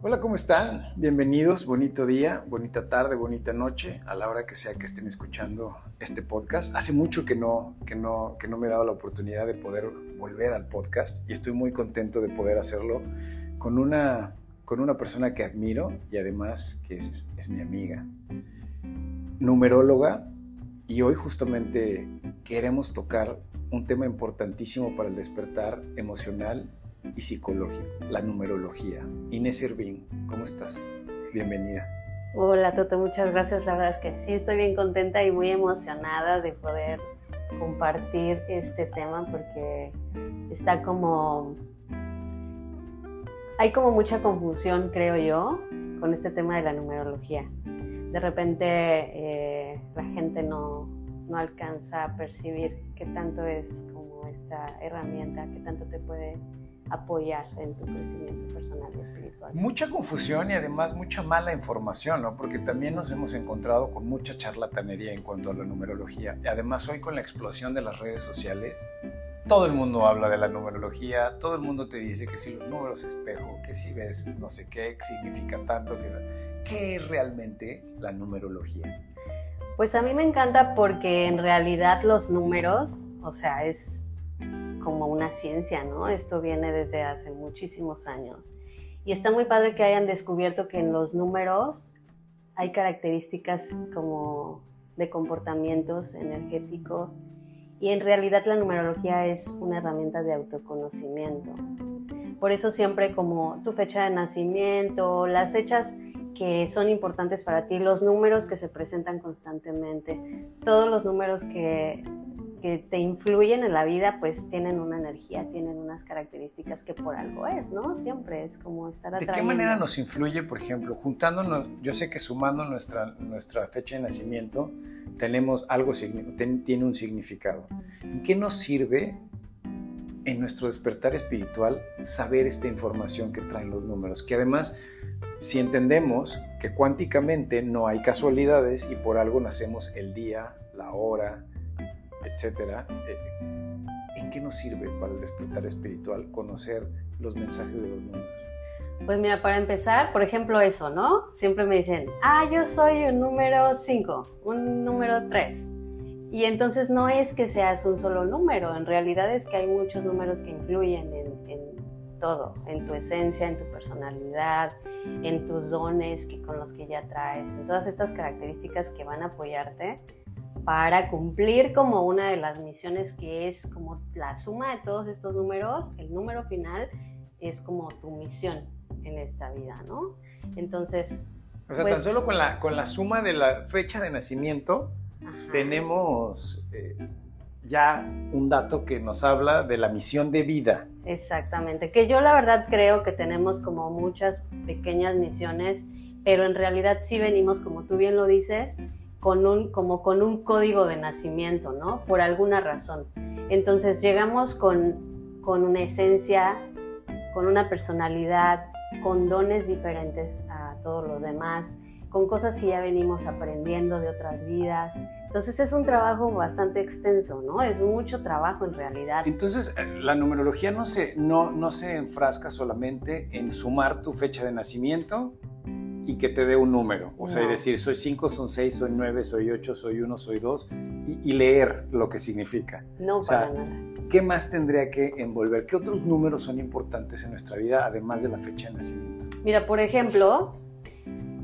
Hola, ¿cómo están? Bienvenidos, bonito día, bonita tarde, bonita noche, a la hora que sea que estén escuchando este podcast. Hace mucho que no, que no, que no me he dado la oportunidad de poder volver al podcast y estoy muy contento de poder hacerlo con una, con una persona que admiro y además que es, es mi amiga, numeróloga, y hoy justamente queremos tocar un tema importantísimo para el despertar emocional y psicológico, la numerología. Inés Servín, ¿cómo estás? Bienvenida. Hola Toto, muchas gracias. La verdad es que sí, estoy bien contenta y muy emocionada de poder compartir este tema porque está como... Hay como mucha confusión, creo yo, con este tema de la numerología. De repente eh, la gente no, no alcanza a percibir qué tanto es como esta herramienta, qué tanto te puede apoyar en tu crecimiento personal y espiritual. Mucha confusión y además mucha mala información, ¿no? Porque también nos hemos encontrado con mucha charlatanería en cuanto a la numerología. Y además hoy con la explosión de las redes sociales, todo el mundo habla de la numerología, todo el mundo te dice que si los números espejo, que si ves no sé qué significa tanto, que... ¿qué es realmente la numerología? Pues a mí me encanta porque en realidad los números, o sea, es como una ciencia, ¿no? Esto viene desde hace muchísimos años. Y está muy padre que hayan descubierto que en los números hay características como de comportamientos energéticos y en realidad la numerología es una herramienta de autoconocimiento. Por eso siempre como tu fecha de nacimiento, las fechas que son importantes para ti, los números que se presentan constantemente, todos los números que que te influyen en la vida, pues tienen una energía, tienen unas características que por algo es, ¿no? Siempre es como estar atrayendo. ¿De qué manera nos influye, por ejemplo, juntándonos, yo sé que sumando nuestra, nuestra fecha de nacimiento, tenemos algo, tiene un significado. ¿En qué nos sirve en nuestro despertar espiritual saber esta información que traen los números? Que además, si entendemos que cuánticamente no hay casualidades y por algo nacemos el día, la hora, etcétera, eh, ¿en qué nos sirve para el despertar espiritual conocer los mensajes de los números? Pues mira, para empezar, por ejemplo, eso, ¿no? Siempre me dicen, ah, yo soy un número 5, un número 3. Y entonces no es que seas un solo número, en realidad es que hay muchos números que influyen en, todo, en tu esencia, en tu personalidad, en tus dones que, con los que ya traes, en todas estas características que van a apoyarte para cumplir como una de las misiones que es como la suma de todos estos números, el número final es como tu misión en esta vida, ¿no? Entonces... O sea, tan pues solo con la, con la suma de la fecha de nacimiento tenemos eh, ya un dato que nos habla de la misión de vida. Exactamente, que yo la verdad creo que tenemos como muchas pequeñas misiones, pero en realidad sí venimos, como tú bien lo dices, con un, como con un código de nacimiento, ¿no? Por alguna razón. Entonces llegamos con, con una esencia, con una personalidad, con dones diferentes a todos los demás, con cosas que ya venimos aprendiendo de otras vidas. Entonces es un trabajo bastante extenso, ¿no? Es mucho trabajo en realidad. Entonces eh, la numerología no se, no, no se enfrasca solamente en sumar tu fecha de nacimiento y que te dé un número. O sea, decir, soy 5, son 6, soy 9, soy 8, soy 1, soy 2, y, leer lo que significa. No, para nada. ¿Qué más tendría que envolver? ¿Qué otros números son importantes en nuestra vida, además de la fecha de nacimiento? Mira, por ejemplo,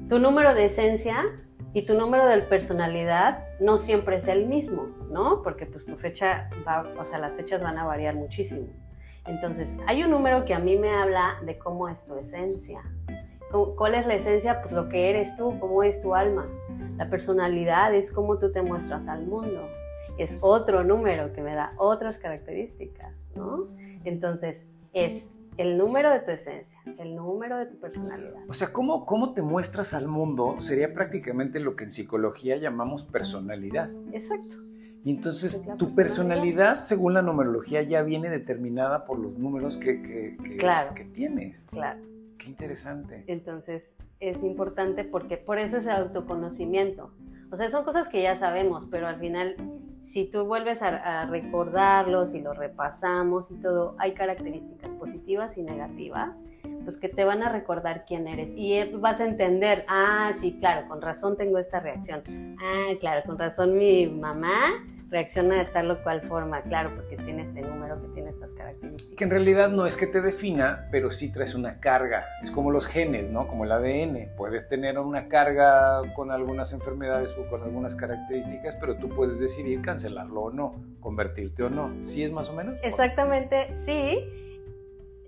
tu número de esencia y tu número de personalidad no siempre es el mismo, ¿no? Porque pues tu fecha va, o sea, las fechas van a variar muchísimo. Entonces, hay un número que a mí me habla de cómo es tu esencia, ¿Cuál es la esencia? Pues lo que eres tú, cómo es tu alma. La personalidad es cómo tú te muestras al mundo. Es otro número que me da otras características, ¿no? Entonces, es el número de tu esencia, el número de tu personalidad. O sea, ¿cómo, cómo te muestras al mundo? Sería prácticamente lo que en psicología llamamos personalidad. Exacto. Y entonces tu personalidad, según la numerología, ya viene determinada por los números que, que, que tienes. Claro interesante. Entonces es importante porque por eso es el autoconocimiento. O sea, son cosas que ya sabemos, pero al final, si tú vuelves a, a recordarlos y lo repasamos y todo, hay características positivas y negativas, pues que te van a recordar quién eres. Y eh, vas a entender, ah, sí, claro, con razón tengo esta reacción. Ah, claro, con razón mi mamá reacciona de tal o cual forma, claro, porque tiene este número que tiene estas características. Que en realidad no es que te defina, pero sí traes una carga. Es como los genes, ¿no? Como el ADN. Puedes tener una carga con algunas enfermedades o con algunas características, pero tú puedes decidir cancelarlo o no, convertirte o no. ¿Sí es más o menos? Exactamente, sí.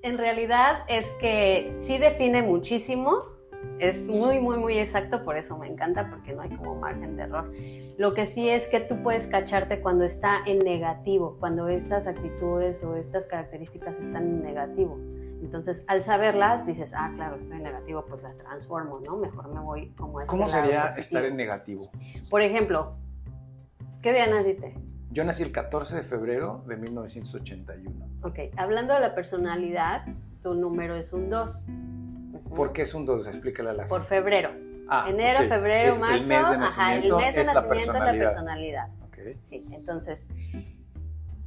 En realidad es que sí define muchísimo, es muy, muy, muy exacto, por eso me encanta, porque no hay como margen de error. Lo que sí es que tú puedes cacharte cuando está en negativo, cuando estas actitudes o estas características están en negativo. Entonces, al saberlas, dices, ah, claro, estoy en negativo, pues las transformo, ¿no? Mejor me voy como a este ¿Cómo lado sería positivo. estar en negativo? Por ejemplo, ¿qué día naciste? Yo nací el 14 de febrero de 1981. Ok, hablando de la personalidad, tu número es un 2. ¿Por qué es un 2? Explícale a la Por gente. febrero. Ah, Enero, febrero, Es marzo. El mes de ajá, el nacimiento mes de es la nacimiento es la personalidad. personalidad. Ok. Sí, entonces,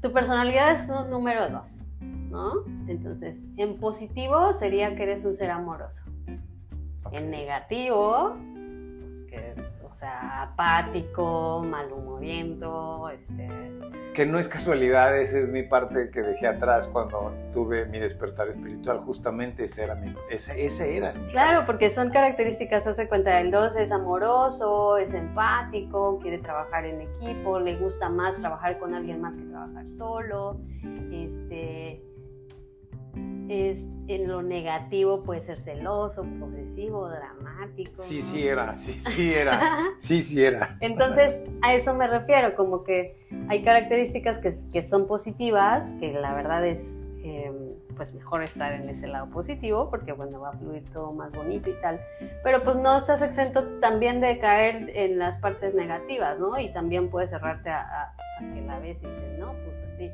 tu personalidad es un número 2, ¿no? Entonces, en positivo sería que eres un ser amoroso. En negativo, pues que, o sea, apático, malhumoriento, este... Que no es casualidad, esa es mi parte que dejé atrás cuando tuve mi despertar espiritual. Justamente ese era mi. Ese, ese era. mi Claro, porque son características, hace cuenta, el 2 es amoroso, es empático, quiere trabajar en equipo, le gusta más trabajar con alguien más que trabajar solo, este, es en lo negativo puede ser celoso, posesivo, dramático. Sí, sí era, sí, sí era. Sí, sí era. Entonces, a eso me refiero, como que hay características que, que son positivas, que la verdad es eh, pues mejor estar en ese lado positivo, porque bueno, va a fluir todo más bonito y tal, pero pues no estás exento también de caer en las partes negativas, ¿no? Y también puedes cerrarte a, a- a que la ves y dices, no, pues así.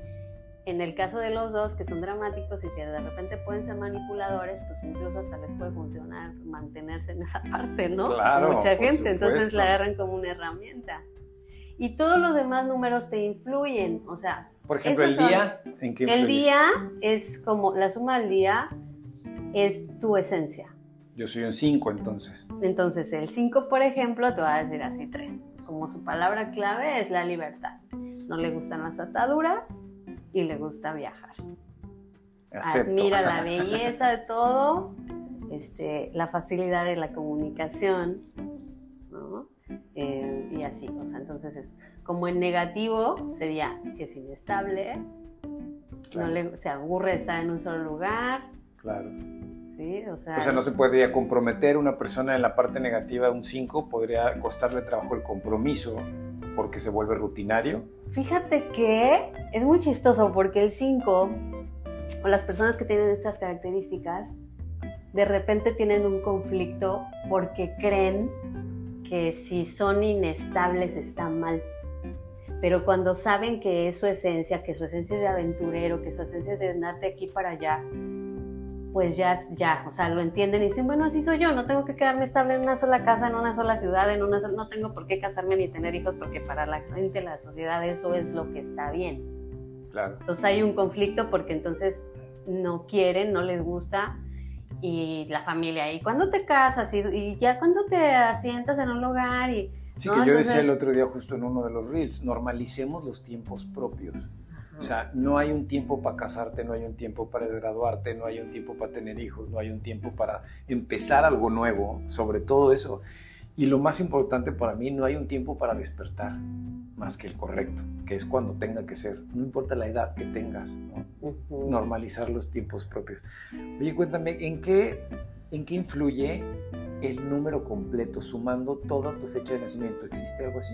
En el caso de los dos que son dramáticos y que de repente pueden ser manipuladores, pues incluso hasta les puede funcionar mantenerse en esa parte, ¿no? Claro, Mucha gente, entonces la agarran como una herramienta. Y todos los demás números te influyen, o sea, Por ejemplo, el son- día en que el día es como, la suma del día es tu esencia. Yo soy un 5 entonces. Entonces, el 5, por ejemplo, te va a decir así tres. Como su palabra clave es la libertad. No le gustan las ataduras y le gusta viajar. Acepto. Admira la belleza de todo, este, la facilidad de la comunicación, ¿no? Eh, y así, o sea, entonces es como en negativo sería que es inestable, Claro, no le, se aburre de estar en un solo lugar, claro. ¿sí? O sea, O sea, no se podría comprometer una persona en la parte negativa, un 5, podría costarle trabajo el compromiso porque se vuelve rutinario. Fíjate que es muy chistoso porque el 5 o las personas que tienen estas características de repente tienen un conflicto porque creen que si son inestables está mal. Pero cuando saben que es su esencia, que su esencia es de aventurero, que su esencia es de andar de aquí para allá, pues ya, ya, o sea, lo entienden y dicen, bueno, así soy yo, no tengo que quedarme estable en una sola casa, en una sola ciudad, en una sola, no tengo por qué casarme ni tener hijos, porque para la gente, la sociedad, eso es lo que está bien. Claro. Entonces hay un conflicto porque entonces no quieren, no les gusta y la familia, ¿y cuándo te casas? Y, y ya cuando te asientas en un lugar y... Sí, No, que yo entonces- decía el otro día justo en uno de los reels, normalicemos los tiempos propios. O sea, no hay un tiempo para casarte, no hay un tiempo para graduarte, no hay un tiempo para tener hijos, no hay un tiempo para empezar algo nuevo, sobre todo eso. Y lo más importante para mí, no hay un tiempo para despertar, más que el correcto, que es cuando tenga que ser. No importa la edad que tengas, normalizar los tiempos propios. Oye, cuéntame, ¿en qué, ¿en qué influye el número completo sumando toda tu fecha de nacimiento? ¿Existe algo así?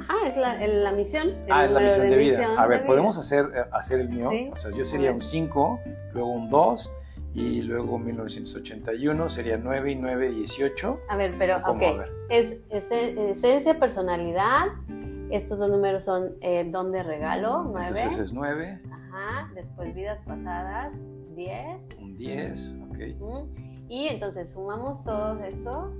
Ajá, es la, el- la misión. el ah, es la misión de, vida. misión A de ver, vida. ¿podemos hacer, eh, hacer el mío? Sí. O sea, yo sería A ver. un 5, luego un 2, y luego 1981 sería 9 y 9, 18. A ver, pero, ok, A ver. es, es esencia, personalidad, estos dos números son eh, don de regalo, 9. Entonces es 9, Ajá, después vidas pasadas, 10. un 10, ok. Y entonces sumamos todos estos.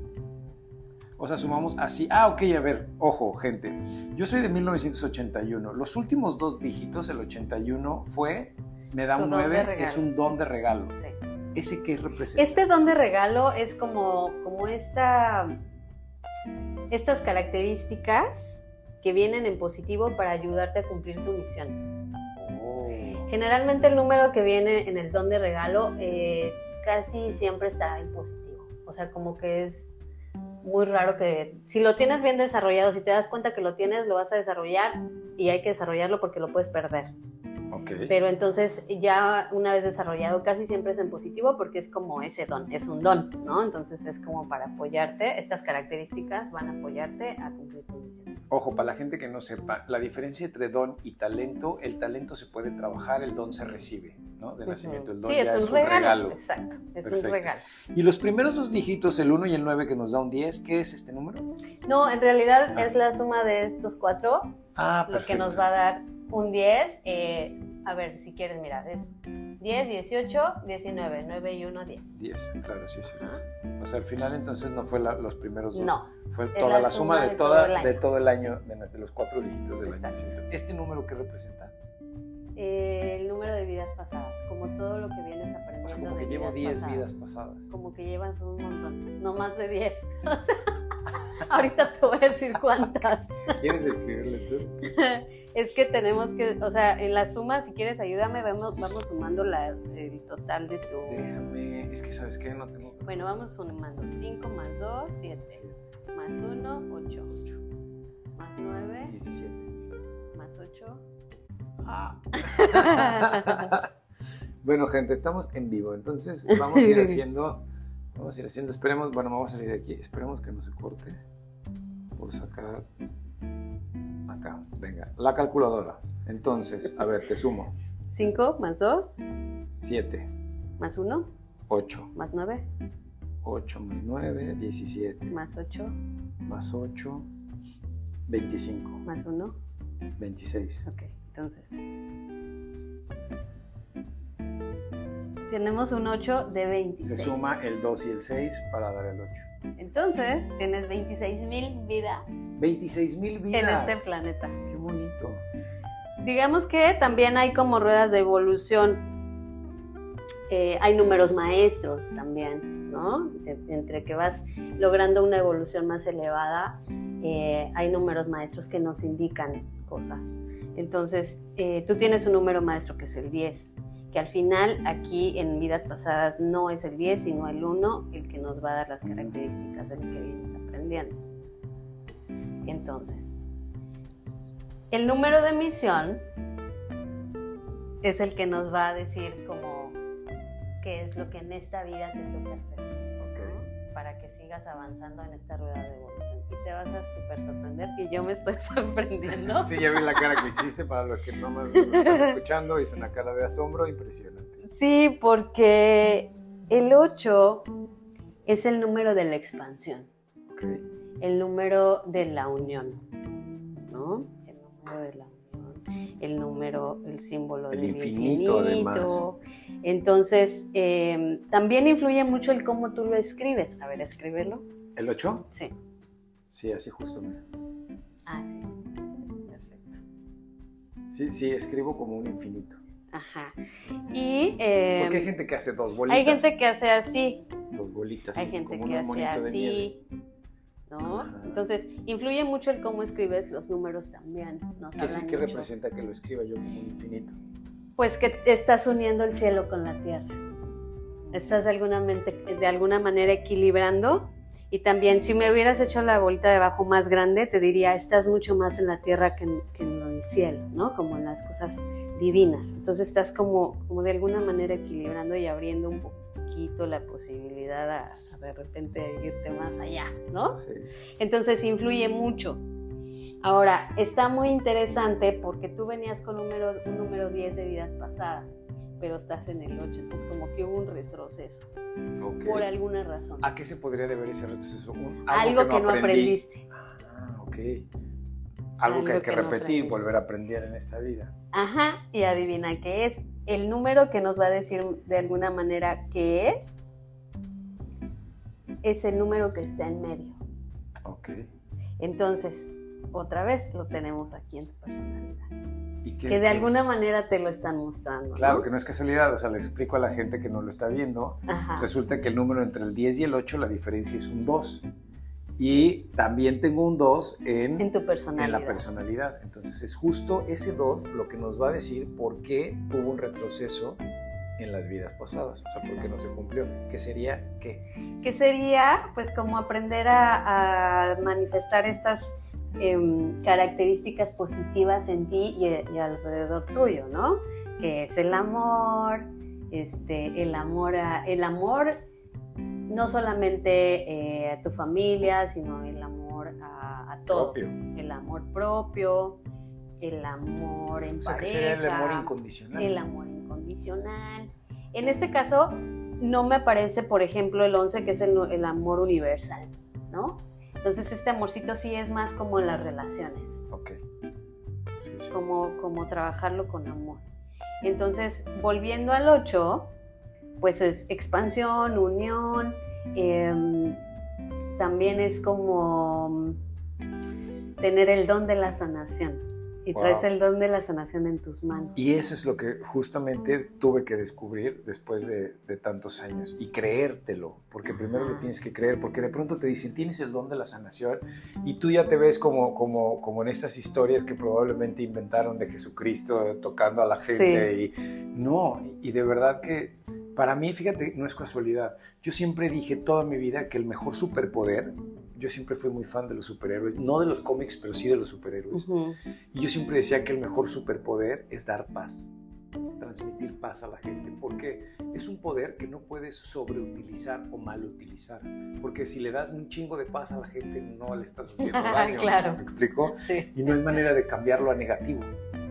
O sea, sumamos así. Ah, ok, a ver, ojo, gente. Yo soy de 1981. Los últimos dos dígitos, el 81, fue, me da un don de 9, regalo. es un don de regalo. Sí. ¿Ese qué representa? Este don de regalo es como, como esta, estas características que vienen en positivo para ayudarte a cumplir tu misión. Oh. Generalmente el número que viene en el don de regalo eh, casi siempre está en positivo. O sea, como que es muy raro que si lo tienes bien desarrollado, si te das cuenta que lo tienes, lo vas a desarrollar y hay que desarrollarlo porque lo puedes perder. Ok. Pero entonces ya una vez desarrollado casi siempre es en positivo porque es como ese don, es un don, ¿no? Entonces es como para apoyarte, estas características van a apoyarte a cumplir tu misión. Ojo, para la gente que no sepa, la diferencia entre don y talento, el talento se puede trabajar, el don se recibe, ¿no? De nacimiento. El don Sí, ya es un, regalo. Exacto, es Perfecto. un regalo. Y los primeros dos dígitos, el 1 y el 9 que nos da un 10, ¿qué es este número? No, en realidad Ah. es la suma de estos cuatro Ah, lo que nos va a dar un 10. eh, a ver, si quieres mirar, es 10, 18, 19, 9 y 1, 10. 10, claro, sí, sí. O sea, al final entonces no fue la- los primeros dos. No, Fue Es toda la la, suma suma de, de toda, todo el año. de todo el año, de, de los cuatro dígitos del Exacto. año. ¿Este número qué representa? Eh, el número de vidas pasadas, como todo lo que vienes O aprendiendo. sea, como de que llevo vidas 10 pasadas. vidas pasadas. Como que llevas un montón, no más de 10. O sea, ahorita te voy a decir cuántas. ¿Quieres escribirle tú? Es que tenemos que, o sea, en la suma, si quieres ayúdame, vamos, vamos sumando la, el total de tu... Déjame, es que sabes qué, no tengo. Bueno, vamos sumando 5 más 2, 7, más 1, 8, más 9, 17. más 8. Bueno, gente, estamos en vivo, entonces vamos a ir haciendo, vamos a ir haciendo, esperemos, bueno, vamos a salir de aquí, esperemos que no se corte por sacar acá, venga, la calculadora. Entonces, a ver, te sumo, 5 más 2, 7, más 1, 8, más 9, 8 más 9, 17, más 8, más 8, 25, más 1. 26. Ok, entonces. Tenemos un 8 de 26. Se suma el 2 y el 6 para dar el 8. Entonces, tienes 26 mil vidas 26 mil vidas. en este planeta. Qué bonito. Digamos que también hay como ruedas de evolución. Eh, hay números maestros también, ¿no? De- entre que vas logrando una evolución más elevada, eh, hay números maestros que nos indican cosas. Entonces, eh, tú tienes un número maestro que es el 10, que al final aquí en vidas pasadas no es el 10, sino el 1 el que nos va a dar las características de lo que vienes aprendiendo. Entonces, el número de misión es el que nos va a decir como qué es lo que en esta vida te toca hacer. Para que sigas avanzando en esta rueda de evolución. Y te vas a súper sorprender y yo me estoy sorprendiendo. Sí, ya vi la cara que hiciste para los que no más nos están escuchando. Hizo una cara de asombro impresionante. Sí, porque el 8 es el número de la expansión, Ok. el número de la unión, ¿no? El número de la unión, el número, el símbolo El del infinito, infinito. Entonces, eh, también influye mucho el cómo tú lo escribes. A ver, escríbelo. ¿El 8? Sí. Sí, así justo. mira. Ah, sí. Perfecto. Sí, sí, escribo como un infinito. Ajá. Y eh, Porque hay gente que hace dos bolitas. hay gente que hace así, Dos bolitas. hay gente como que hace así. Entonces, influye mucho el cómo escribes los números también. ¿Qué, sí, qué representa que lo escriba yo como un infinito? Pues que estás uniendo el cielo con la tierra. Estás de alguna, mente- de alguna manera equilibrando. Y también, si me hubieras hecho la bolita de abajo más grande, te diría, estás mucho más en la tierra que en, que en el cielo, ¿no? Como en las cosas divinas. Entonces estás como, como de alguna manera equilibrando y abriendo un poquito la posibilidad a, a de repente irte más allá, ¿no? Sí. Entonces influye mucho. Ahora, está muy interesante porque tú venías con número, un número 10 de vidas pasadas, pero estás en el 8, entonces como que hubo un retroceso, Ok. por alguna razón. ¿A qué se podría deber ese retroceso? Un- Algo, que no, aprendí. aprendiste. Ah, ok. Algo, que hay que, que no repetir, aprendiste. volver a aprender en esta vida. Ajá, y adivina qué es. El número que nos va a decir de alguna manera qué es, es el número que está en medio. Ok. Entonces, otra vez lo tenemos aquí en tu personalidad. ¿Y qué- Que de alguna es? manera te lo están mostrando. ¿no? Claro, que no es casualidad, o sea, les explico a la gente que no lo está viendo. Ajá. Resulta que el número entre el 10 y el 8, la diferencia es un 2. Y también tengo un 2 en, En tu en personalidad. la personalidad. Entonces es justo ese 2 lo que nos va a decir por qué hubo un retroceso en las vidas pasadas, o sea, por qué no se cumplió. ¿Qué sería qué? que sería pues como aprender a, a manifestar estas em, características positivas en ti y, y alrededor tuyo, ¿no? Que es el amor, este, el amor a, el amor no solamente eh, a tu familia, sino el amor a, a todo, Propio. el amor propio, el amor en O sea, que pareja, sería el amor incondicional. el amor incondicional. En este caso, no me aparece, por ejemplo, el 11, que es el, el amor universal, ¿no? Entonces, este amorcito sí es más como en las relaciones, Ok. Sí, sí. como, como trabajarlo con amor. Entonces, volviendo al 8, pues es expansión, unión, em, también es como tener el don de la sanación. Y Wow. traes el don de la sanación en tus manos. Y eso es lo que justamente tuve que descubrir después de, de tantos años y creértelo, porque primero lo tienes que creer, porque de pronto te dicen, tienes el don de la sanación y tú ya te ves como, como, como en estas historias que probablemente inventaron de Jesucristo tocando a la gente y no, y de verdad que para mí, fíjate, no es casualidad, yo siempre dije toda mi vida que el mejor superpoder, yo siempre fui muy fan de los superhéroes, no de los cómics, pero sí de los superhéroes. Y yo siempre decía que el mejor superpoder es dar paz, transmitir paz a la gente, porque es un poder que no puedes sobreutilizar o mal utilizar, porque si le das un chingo de paz a la gente no le estás haciendo daño, Claro. ¿me explico? Sí. Y no hay manera de cambiarlo a negativo.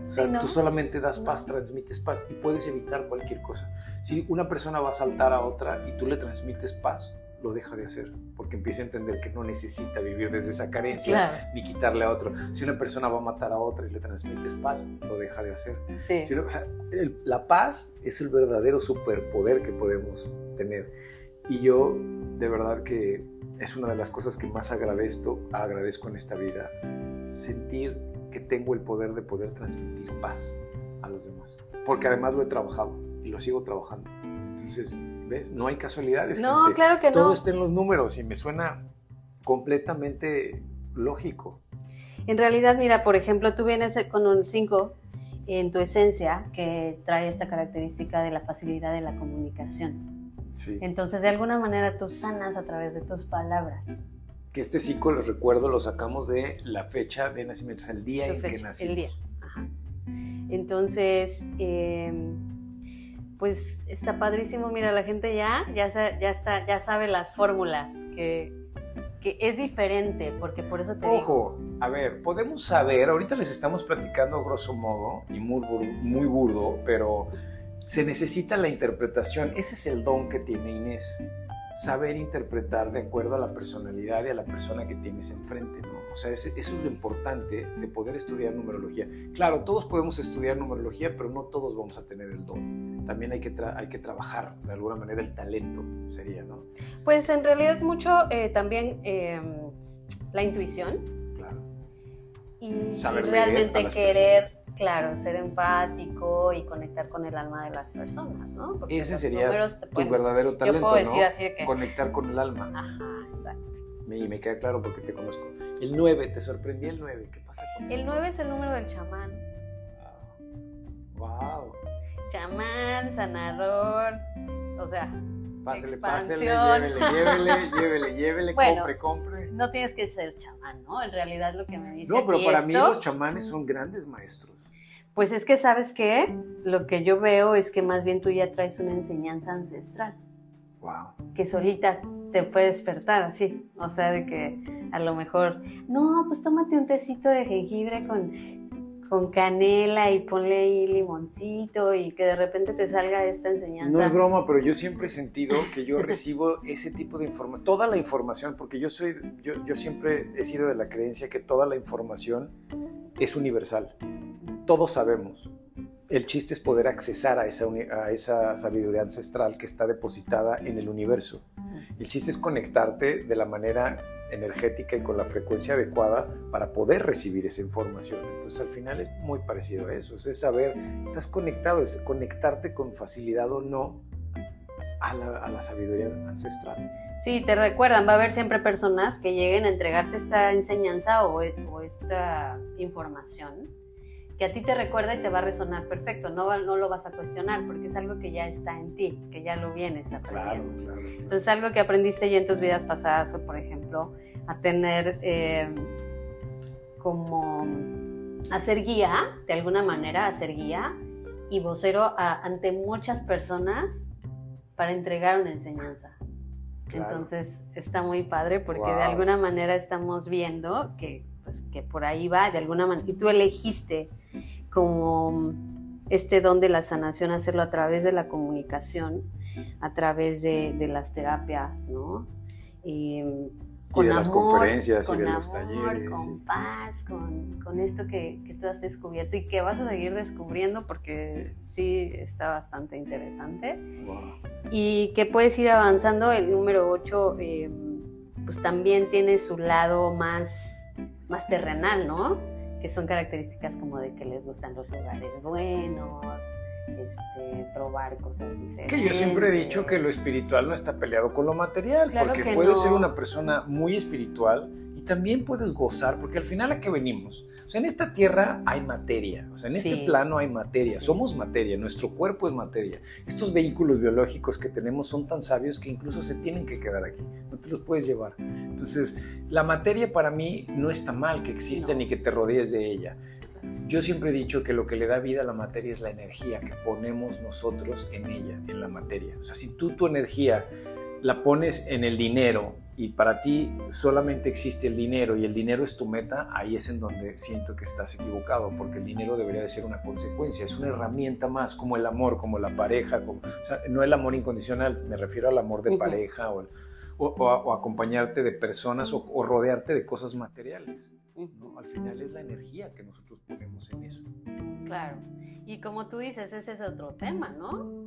O sea, Sí, ¿no? tú solamente das No. paz, transmites paz y puedes evitar cualquier cosa. Si una persona va a saltar a otra y tú le transmites paz, lo deja de hacer, porque empieza a entender que no necesita vivir desde esa carencia Claro. ni quitarle a otro. Si una persona va a matar a otra y le transmites paz, lo deja de hacer. Sí. Si o sea, el- la paz es el verdadero superpoder que podemos tener. Y yo, de verdad que es una de las cosas que más agradezco, agradezco en esta vida, sentir que tengo el poder de poder transmitir paz a los demás. Porque además lo he trabajado y lo sigo trabajando. Entonces, ¿ves? No hay casualidades. No, gente. claro que Todo no. está en los números y me suena completamente lógico. En realidad, mira, por ejemplo, tú vienes con un 5 en tu esencia que trae esta característica de la facilidad de la comunicación. Sí. Entonces, de alguna manera tú sanas a través de tus palabras. Que este ciclo, les recuerdo, lo sacamos de la fecha de nacimiento, sea, el día en fecha, que nacimos. el día. Ajá. Entonces, eh, pues está padrísimo. Mira, la gente ya, ya, ya, está, ya sabe las fórmulas, que, que es diferente, porque por eso te digo. Ojo, a ver, podemos saber, ahorita les estamos platicando grosso modo y muy, muy burdo, pero se necesita la interpretación. Ese es el don que tiene Inés. Saber interpretar de acuerdo a la personalidad y a la persona que tienes enfrente, ¿no? O sea, eso es lo importante de poder estudiar numerología. Claro, todos podemos estudiar numerología, pero no todos vamos a tener el don. También hay que, tra- hay que trabajar, de alguna manera, el talento, sería, ¿no? Pues en realidad es mucho eh, también eh, la intuición Claro. y Saber realmente querer, claro, ser empático y conectar con el alma de las personas, ¿no? Porque Ese sería Tu pueden- verdadero Yo talento, puedo decir ¿no? así de que, Conectar con el alma. ajá, exacto. Y me queda claro porque te conozco. El 9, te sorprendí el 9. ¿Qué pasa con El 9 es el número del chamán. Wow. Chamán, sanador, o sea, Pásele, pásele, llévele, llévele, llévele, llévele, Bueno. compre, compre. no tienes que ser chamán, ¿no? En realidad lo que me dice No, pero para mí esto, los chamanes son grandes maestros. Pues es que sabes qué, lo que yo veo es que más bien tú ya traes una enseñanza ancestral. Wow. que solita te puede despertar así. O sea, de que a lo mejor, no, pues tómate un tecito de jengibre con, con canela y ponle ahí limoncito y que de repente te salga esta enseñanza. No es broma, pero yo siempre he sentido que yo recibo ese tipo de información, toda la información, porque yo soy, yo, yo siempre he sido de la creencia que toda la información es universal. Todos sabemos. El chiste es poder accesar a esa, a esa sabiduría ancestral que está depositada en el universo. El chiste es conectarte de la manera energética y con la frecuencia adecuada para poder recibir esa información. Entonces al final es muy parecido a eso, es saber, estás conectado, es conectarte con facilidad o no a la, sabiduría ancestral. Sí, te recuerdan, va a haber siempre personas que lleguen a entregarte esta enseñanza o, o esta información que a ti te recuerda y te va a resonar perfecto, no, no lo vas a cuestionar porque es algo que ya está en ti, que ya lo vienes aprendiendo. Claro, claro, Entonces algo que aprendiste ya en tus vidas pasadas fue, por ejemplo, a tener eh, como hacer guía, de alguna manera, hacer guía y vocero ante muchas personas para entregar una enseñanza. Entonces está muy padre porque de alguna manera estamos viendo que, pues, que por ahí va, de alguna manera, y tú elegiste como este don de la sanación, hacerlo a través de la comunicación, a través de, las terapias, ¿no? Y, con de las conferencias y de los talleres. Con paz, con, esto que, tú has descubierto y que vas a seguir descubriendo porque sí está bastante interesante. Y que puedes ir avanzando. El número 8 eh, pues también tiene su lado más, más terrenal, ¿no? Que son características como de que les gustan los lugares buenos, este, probar cosas diferentes. Que yo siempre he dicho que lo espiritual no está peleado con lo material, porque puedes ser una persona muy espiritual también puedes gozar, porque al final a qué venimos. O sea, en esta tierra hay materia, o sea, en este plano hay materia, somos materia, nuestro cuerpo es materia. Estos vehículos biológicos que tenemos son tan sabios que incluso se tienen que quedar aquí, no te los puedes llevar. Entonces, la materia para mí no está mal que exista ni que te rodees de ella. Yo siempre he dicho que lo que le da vida a la materia es la energía que ponemos nosotros en ella, en la materia. O sea, si tú tu energía la pones en el dinero y para ti solamente existe el dinero y el dinero es tu meta, ahí es en donde siento que estás equivocado, porque el dinero debería de ser una consecuencia, es una herramienta más, como el amor, como la pareja, como, o sea, no el amor incondicional, me refiero al amor de pareja o, o, acompañarte de personas o, rodearte de cosas materiales. Al final es la energía que nosotros ponemos en eso. Claro, y como tú dices, ese es otro tema, ¿no?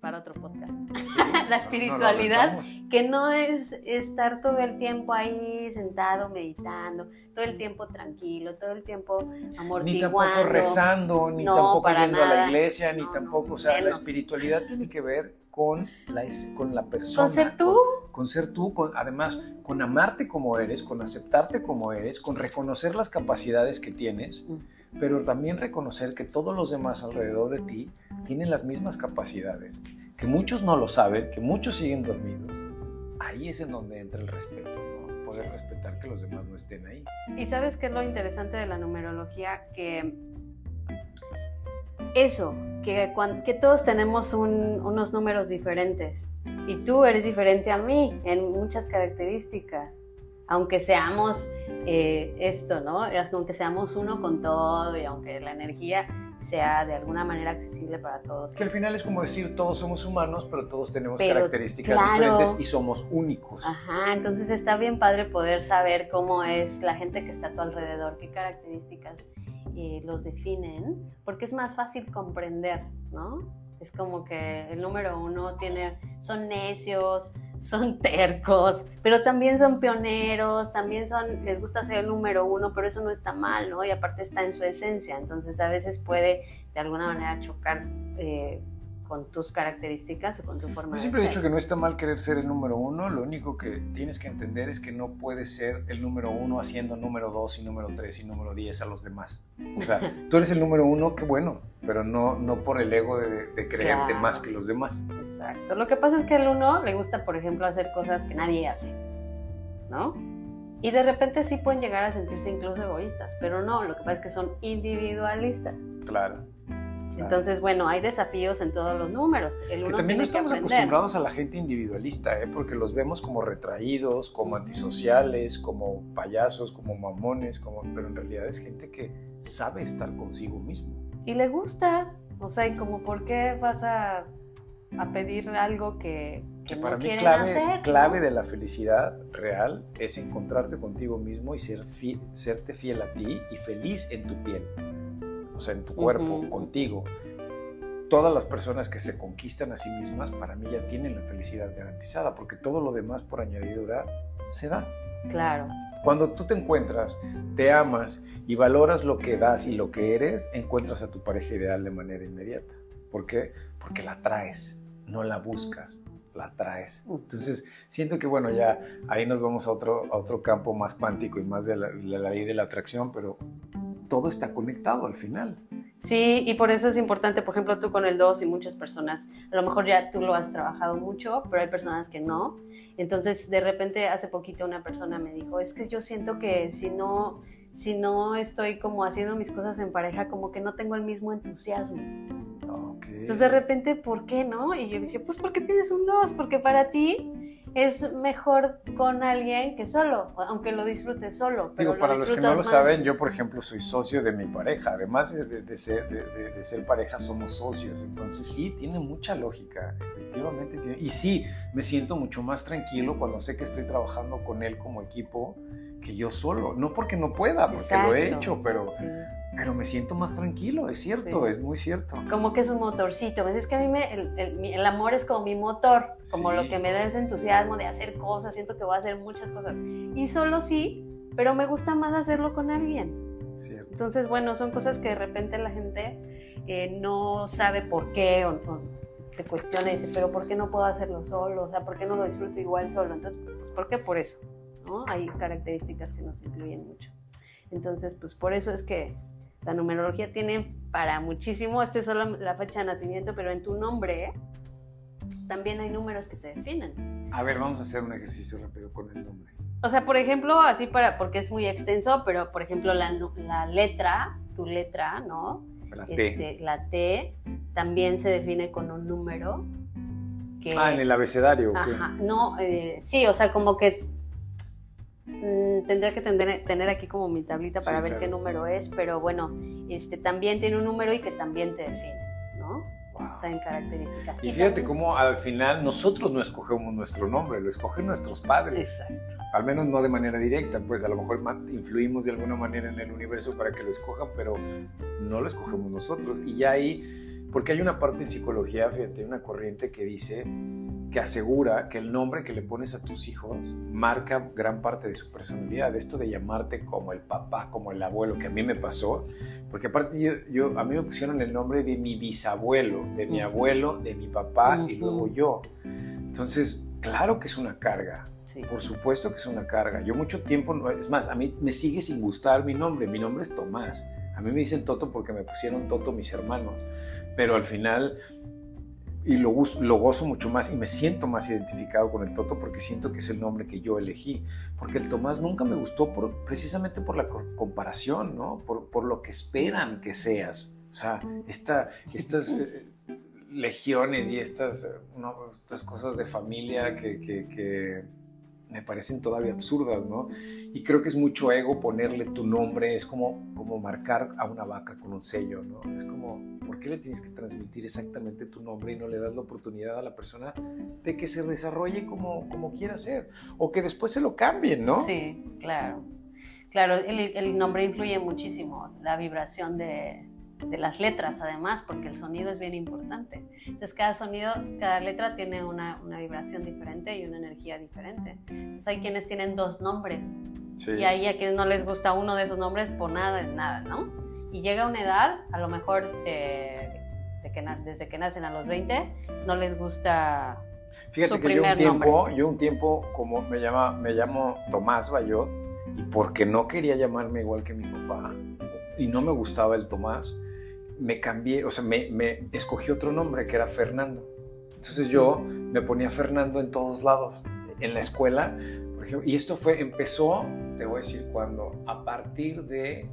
Para otro podcast. la espiritualidad, que no es estar todo el tiempo ahí sentado, meditando, todo el tiempo tranquilo, todo el tiempo amortiguando. Ni tampoco rezando, ni tampoco yendo a la iglesia, ni tampoco, o sea, la espiritualidad tiene que ver con la, con la persona. Con ser tú. Con, ser tú, con, además, con amarte como eres, con aceptarte como eres, con reconocer las capacidades que tienes. Mm pero también reconocer que todos los demás alrededor de ti tienen las mismas capacidades, que muchos no lo saben, que muchos siguen dormidos. Ahí es en donde entra el respeto, ¿no? poder respetar que los demás no estén ahí. Y sabes qué es lo interesante de la numerología, que eso, que, que todos tenemos unos números diferentes y tú eres diferente a mí en muchas características aunque seamos eh, esto, ¿no? Aunque seamos uno con todo y aunque la energía sea de alguna manera accesible para todos. Que al final es como decir, todos somos humanos, pero todos tenemos características diferentes y somos únicos. Ajá, entonces está bien padre poder saber cómo es la gente que está a tu alrededor, qué características eh, los definen, porque es más fácil comprender, ¿no? Es como que el número uno tiene, son necios, son tercos, pero también son pioneros, también son, les gusta ser el número uno, pero eso no está mal, ¿no? Y aparte está en su esencia, entonces a veces puede de alguna manera chocar eh, con tus características o con tu forma Yo siempre he dicho que no está mal querer ser el número uno, lo único que tienes que entender es que no puedes ser el número uno haciendo número dos y número tres y número diez a los demás. O sea, tú eres el número uno, qué bueno, pero no, no por el ego de, creerte más que los demás. Exacto. Lo que pasa es que al uno le gusta, por ejemplo, hacer cosas que nadie hace, ¿no? Y de repente sí pueden llegar a sentirse incluso egoístas, pero no, lo que pasa es que son individualistas. Claro. Entonces, bueno, hay desafíos en todos los números. El que también no estamos acostumbrados a la gente individualista, ¿eh? porque los vemos como retraídos, como antisociales, como payasos, como mamones, como... pero en realidad es gente que sabe estar consigo mismo. Y le gusta, o sea, y como por qué vas a, a pedir algo que, que, para mí clave, clave de la felicidad real es encontrarte contigo mismo y ser serte fiel a ti y feliz en tu piel o sea, en tu cuerpo, contigo. todas las personas que se conquistan a sí mismas, para mí ya tienen la felicidad garantizada, porque todo lo demás por añadidura se da. Claro. Cuando tú te encuentras, te amas y valoras lo que das y lo que eres, encuentras a tu pareja ideal de manera inmediata. ¿Por qué? Porque la traes, no la buscas, la traes. Entonces, siento que, bueno, ya ahí nos vamos a otro, a otro campo más cuántico y más de la, de la ley de la atracción, pero todo está conectado al final. Sí, y por eso es importante, por ejemplo, tú con el 2 y muchas personas, a lo mejor ya tú lo has trabajado mucho, pero hay personas que no. Entonces, de repente, hace poquito una persona me dijo, es que yo siento que si no, si no estoy como haciendo mis cosas en pareja, como que no tengo el mismo entusiasmo. Entonces, de repente, ¿por qué no? Y yo dije, pues porque tienes un 2, porque para ti es mejor con alguien que solo, aunque lo disfrutes solo. Digo, para los que no lo saben, yo por ejemplo soy socio de mi pareja, además de, ser, de, ser, pareja somos socios, entonces sí, tiene mucha lógica, efectivamente. Tiene, y sí, me siento mucho más tranquilo cuando sé que estoy trabajando con él como equipo que yo solo, no porque no pueda, porque lo he hecho, pero pero me siento más tranquilo, es cierto, es muy cierto. Como que es un motorcito, es que a mí me, el, amor es como mi motor, como lo que me da ese entusiasmo de hacer cosas, siento que voy a hacer muchas cosas. Y solo sí, pero me gusta más hacerlo con alguien. Cierto. Entonces, bueno, son cosas que de repente la gente eh, no sabe por qué o, se cuestiona y dice, pero ¿por qué no puedo hacerlo solo? O sea, ¿por qué no lo disfruto igual solo? Entonces, pues, ¿por qué? Por eso, ¿no? Hay características que nos incluyen mucho. Entonces, pues por eso es que la numerología tiene para muchísimo, esta es solo la fecha de nacimiento, pero en tu nombre también hay números que te definen. A ver, vamos a hacer un ejercicio rápido con el nombre. O sea, por ejemplo, así para, porque es muy extenso, pero por ejemplo, la, la letra, tu letra, ¿no? La T. Este, la T también se define con un número. Que, ah, en el abecedario. Ajá, no, eh, sí, o sea, como que Mm, tendría que tener, tener, aquí como mi tablita para ver qué número es, pero bueno, este también tiene un número y que también te define, O sea, en características. Y, fíjate cómo al final nosotros no escogemos nuestro nombre, lo escogen nuestros padres. Exacto. Al menos no de manera directa, pues a lo mejor influimos de alguna manera en el universo para que lo escojan, pero no lo escogemos nosotros. Y ya ahí, porque hay una parte en psicología, fíjate, una corriente que dice que asegura que el nombre que le pones a tus hijos marca gran parte de su personalidad. Esto de llamarte como el papá, como el abuelo, que a mí me pasó, porque aparte yo, a mí me pusieron el nombre de mi bisabuelo, de mi abuelo, de mi papá y luego yo. Entonces, claro que es una carga. Por supuesto que es una carga. Yo mucho tiempo, es más, a mí me sigue sin gustar mi nombre. Mi nombre es Tomás. A mí me dicen Toto porque me pusieron Toto mis hermanos. Pero al final y lo, lo, gozo mucho más y me siento más identificado con el Toto porque siento que es el nombre que yo elegí. Porque el Tomás nunca me gustó por, precisamente por la comparación, ¿no? Por, por, lo que esperan que seas. O sea, esta, estas eh, legiones y estas, estas cosas de familia que, que, que me parecen todavía absurdas, ¿no? Y creo que es mucho ego ponerle tu nombre, es como, como marcar a una vaca con un sello, ¿no? Es como, ¿por qué le tienes que transmitir exactamente tu nombre y no le das la oportunidad a la persona de que se desarrolle como, como quiera ser? O que después se lo cambien, ¿no? Sí, claro. Claro, el, el nombre influye muchísimo, la vibración de, de las letras además, porque el sonido es bien importante. Entonces cada sonido, cada letra tiene una, una vibración diferente y una energía diferente. Entonces hay quienes tienen dos nombres y ahí a quienes no les gusta uno de esos nombres, por nada, nada, ¿no? Y llega una edad, a lo mejor de que desde que nacen a los 20, no les gusta Fíjate su que yo un tiempo, yo un tiempo como me llama, me llamo Tomás Bayot y porque no quería llamarme igual que mi papá y no me gustaba el Tomás, me cambié, o sea, me, me, escogí otro nombre que era Fernando. Entonces yo me ponía Fernando en todos lados, en la escuela, por ejemplo, y esto fue, empezó, te voy a decir cuándo, a partir de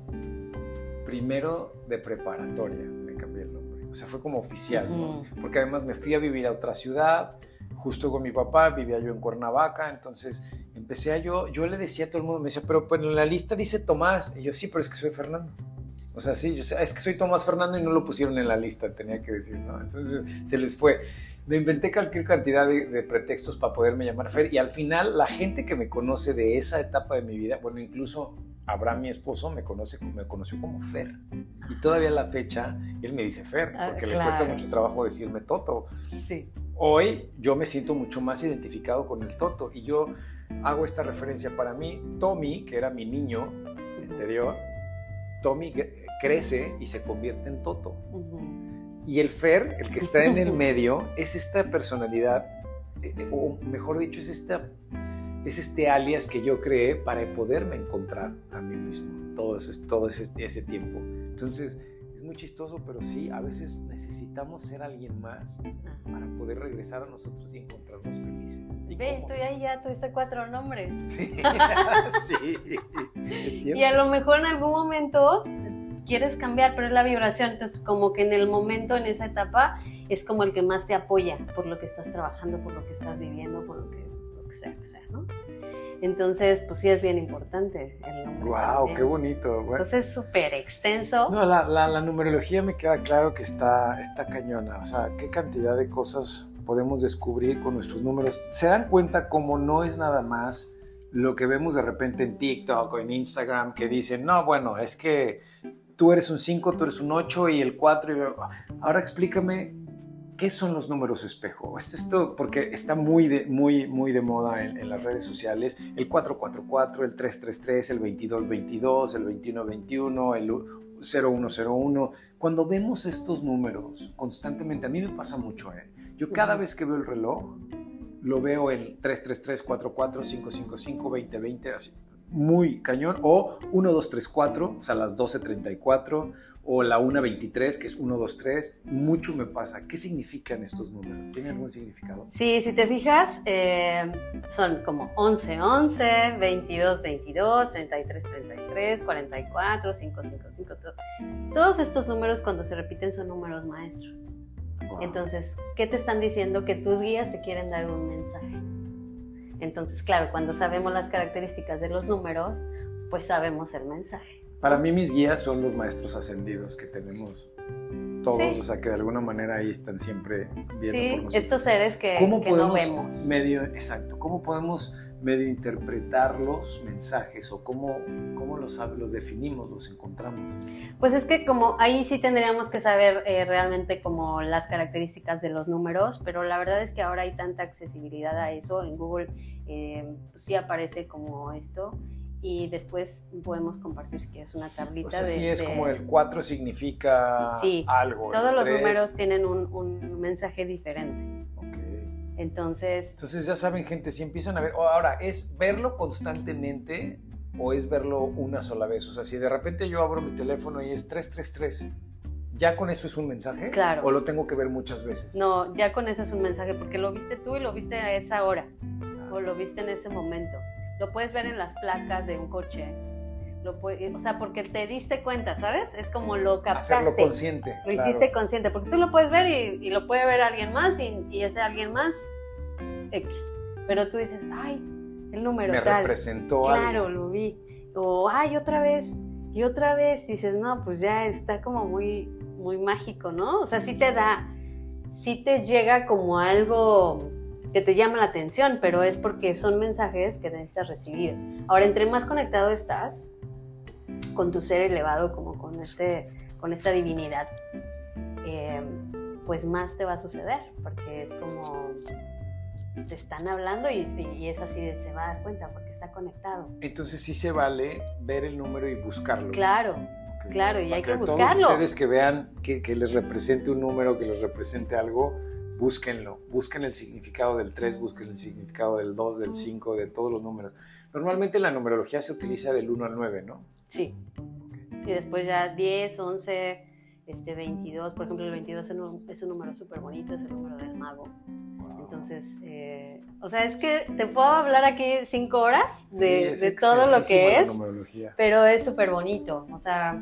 primero de preparatoria me cambié el nombre, o sea, fue como oficial, ¿no? porque además me fui a vivir a otra ciudad, justo con mi papá, vivía yo en Cuernavaca, entonces empecé a yo, yo le decía a todo el mundo, me decía, pero pues en la lista dice Tomás, y yo sí, pero es que soy Fernando. O sea, sí, es que soy Tomás Fernando y no lo pusieron en la lista, tenía que decir, ¿no? Entonces se les fue. Me inventé cualquier cantidad de, pretextos para poderme llamar Fer y al final la gente que me conoce de esa etapa de mi vida, bueno, incluso Abraham, mi esposo, me, conoce, me conoció como Fer. Y todavía a la fecha, él me dice Fer, Ah, porque le claro. cuesta mucho trabajo decirme Toto. Sí. Hoy yo me siento mucho más identificado con el Toto y yo hago esta referencia para mí. Tommy, que era mi niño interior, Tommy crece y se convierte en Toto. Y el Fer, el que está en el medio, es esta personalidad, eh, eh, o mejor dicho, es, esta, es este alias que yo creé para poderme encontrar a mí mismo todo ese, todo ese, ese tiempo. Entonces, es muy chistoso, pero sí, a veces necesitamos ser alguien más para poder regresar a nosotros y encontrarnos felices. ¿Y Ve, tú ahí ya tuviste cuatro nombres. Sí, sí, es cierto. Y a lo mejor en algún momento quieres cambiar, pero es la vibración. Entonces, como que en el momento, en esa etapa, es como el que más te apoya por lo que estás trabajando, por lo que estás viviendo, por lo que, lo que sea, que sea, ¿no? Entonces, pues sí es bien importante el nombre. Wow, también. qué bonito. Bueno, Entonces, es súper extenso. No, la, la- la numerología me queda claro que está, está cañona. O sea, qué cantidad de cosas podemos descubrir con nuestros números. ¿Se dan cuenta cómo no es nada más lo que vemos de repente en TikTok o en Instagram que dicen, no, bueno, es que tú eres un 5, tú eres un 8 y el 4. Y... Ahora explícame qué son los números espejo. Esto, esto porque está muy de, muy, muy de moda en, en las redes sociales. El 444, el 333, el 2222, el 2121, el 0101. Cuando vemos estos números constantemente, a mí me pasa mucho, ¿eh? Yo cada vez que veo el reloj, lo veo en 333, 44, 555, 2020, así, muy cañón. O 1234, o sea, las 1234, o la 123, que es 123. Mucho me pasa. ¿Qué significan estos números? ¿Tiene algún significado? Sí, si te fijas, eh, son como 11, 11, 22, 22, 33, 33, 44, 5, 5, 5. to- Todos estos números cuando se repiten son números maestros. Wow. Entonces, ¿qué te están diciendo? Que tus guías te quieren dar un mensaje. Entonces, claro, cuando sabemos las características de los números, pues sabemos el mensaje. Para mí mis guías son los maestros ascendidos que tenemos todos, Sí. o sea que de alguna manera ahí están siempre viendo por Sí, nosotros. estos seres que, ¿Cómo que no podemos vemos. medio, exacto, cómo podemos medio interpretar los mensajes o cómo, cómo los, los definimos, los encontramos? Pues es que como ahí sí tendríamos que saber eh, realmente como las características de los números, pero la verdad es que ahora hay tanta accesibilidad a eso. En Google eh, pues sí aparece como esto y después podemos compartir si quieres una tablita O sea, de... sí es de- como el 4 significa Sí, algo. Todos los números tienen un, un mensaje diferente. Ok. Entonces, Entonces ya saben gente, si empiezan a ver, ahora, ¿es verlo constantemente o es verlo una sola vez? O sea, si de repente yo abro mi teléfono y es 333, ¿ya con eso es un mensaje? Claro. ¿O lo tengo que ver muchas veces? no, ya con eso es un mensaje porque lo viste tú y lo viste a esa hora o lo viste en ese momento. Lo puedes ver en las placas de un coche. Lo puede- o sea, porque te diste cuenta, ¿sabes? Es como lo captaste. Hacerlo consciente. Lo claro. hiciste consciente, porque tú lo puedes ver y, y lo puede ver alguien más y, y ese alguien más X. Pero tú dices, ay, el número Me tal. representó Claro, algo. lo vi. O, ay, otra vez, y otra vez. Dices, no, pues ya está como muy, muy mágico, ¿no? O sea, sí te da, sí te llega como algo que te llama la atención, pero es porque son mensajes que necesitas recibir. Ahora, entre más conectado estás con tu ser elevado, como con, este, con esta divinidad, eh, pues más te va a suceder, porque es como te están hablando y, y es así de se va a dar cuenta porque está conectado. Entonces sí se vale ver el número y buscarlo. Claro, claro, y hay que todos buscarlo. ustedes que vean que, que les represente un número, que les represente algo, búsquenlo. Busquen el significado del 3, busquen el significado del 2, del 5, de todos los números. Normalmente la numerología se utiliza del 1 al 9, ¿no? Sí. Y después ya 10, 11, este 22, por ejemplo, el 22 es un, es un número súper bonito, es el número del mago. Entonces, eh, o sea, es que te puedo hablar aquí cinco horas de, de todo lo que es, pero es súper bonito. O sea,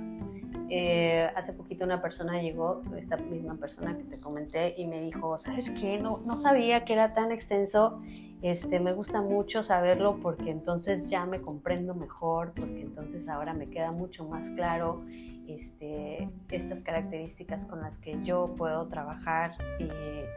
eh, hace poquito una persona llegó, esta misma persona que te comenté, y me dijo, ¿sabes qué? No, no sabía que era tan extenso. Este, me gusta mucho saberlo porque entonces ya me comprendo mejor, porque entonces ahora me queda mucho más claro este, estas características con las que yo puedo trabajar y